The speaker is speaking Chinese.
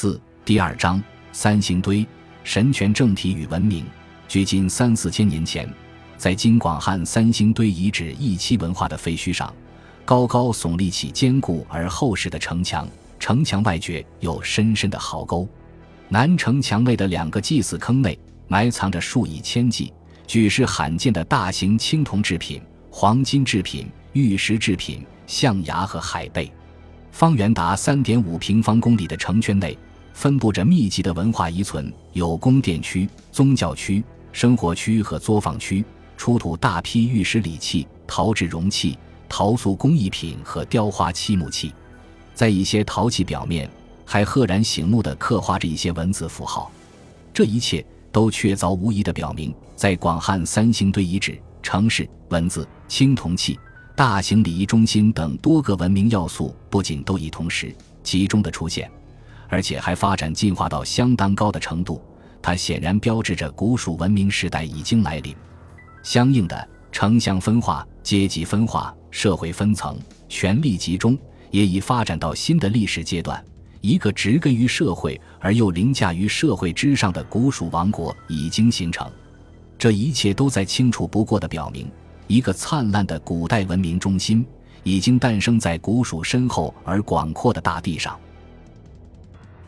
四第二章三星堆神权政体与文明。距今三四千年前，在今广汉三星堆遗址一期文化的废墟上，高高耸立起坚固而厚实的城墙，城墙外撅有深深的壕沟。南城墙内的两个祭祀坑内埋藏着数以千计、举世罕见的大型青铜制品、黄金制品、玉石制品、象牙和海贝。方圆达三点五平方公里的城圈内，分布着密集的文化遗存，有宫殿区、宗教区、生活区和作坊区，出土大批玉石礼器、陶制容器、陶塑工艺品和雕花漆木器。在一些陶器表面，还赫然醒目地刻画着一些文字符号。这一切都确凿无疑地表明，在广汉三星堆遗址，城市、文字、青铜器。大型礼仪中心等多个文明要素不仅都已同时集中的出现，而且还发展进化到相当高的程度。它显然标志着古蜀文明时代已经来临。相应的，城乡分化、阶级分化、社会分层、权力集中也已发展到新的历史阶段。一个植根于社会而又凌驾于社会之上的古蜀王国已经形成。这一切都在清楚不过的表明。一个灿烂的古代文明中心已经诞生在古蜀深厚而广阔的大地上。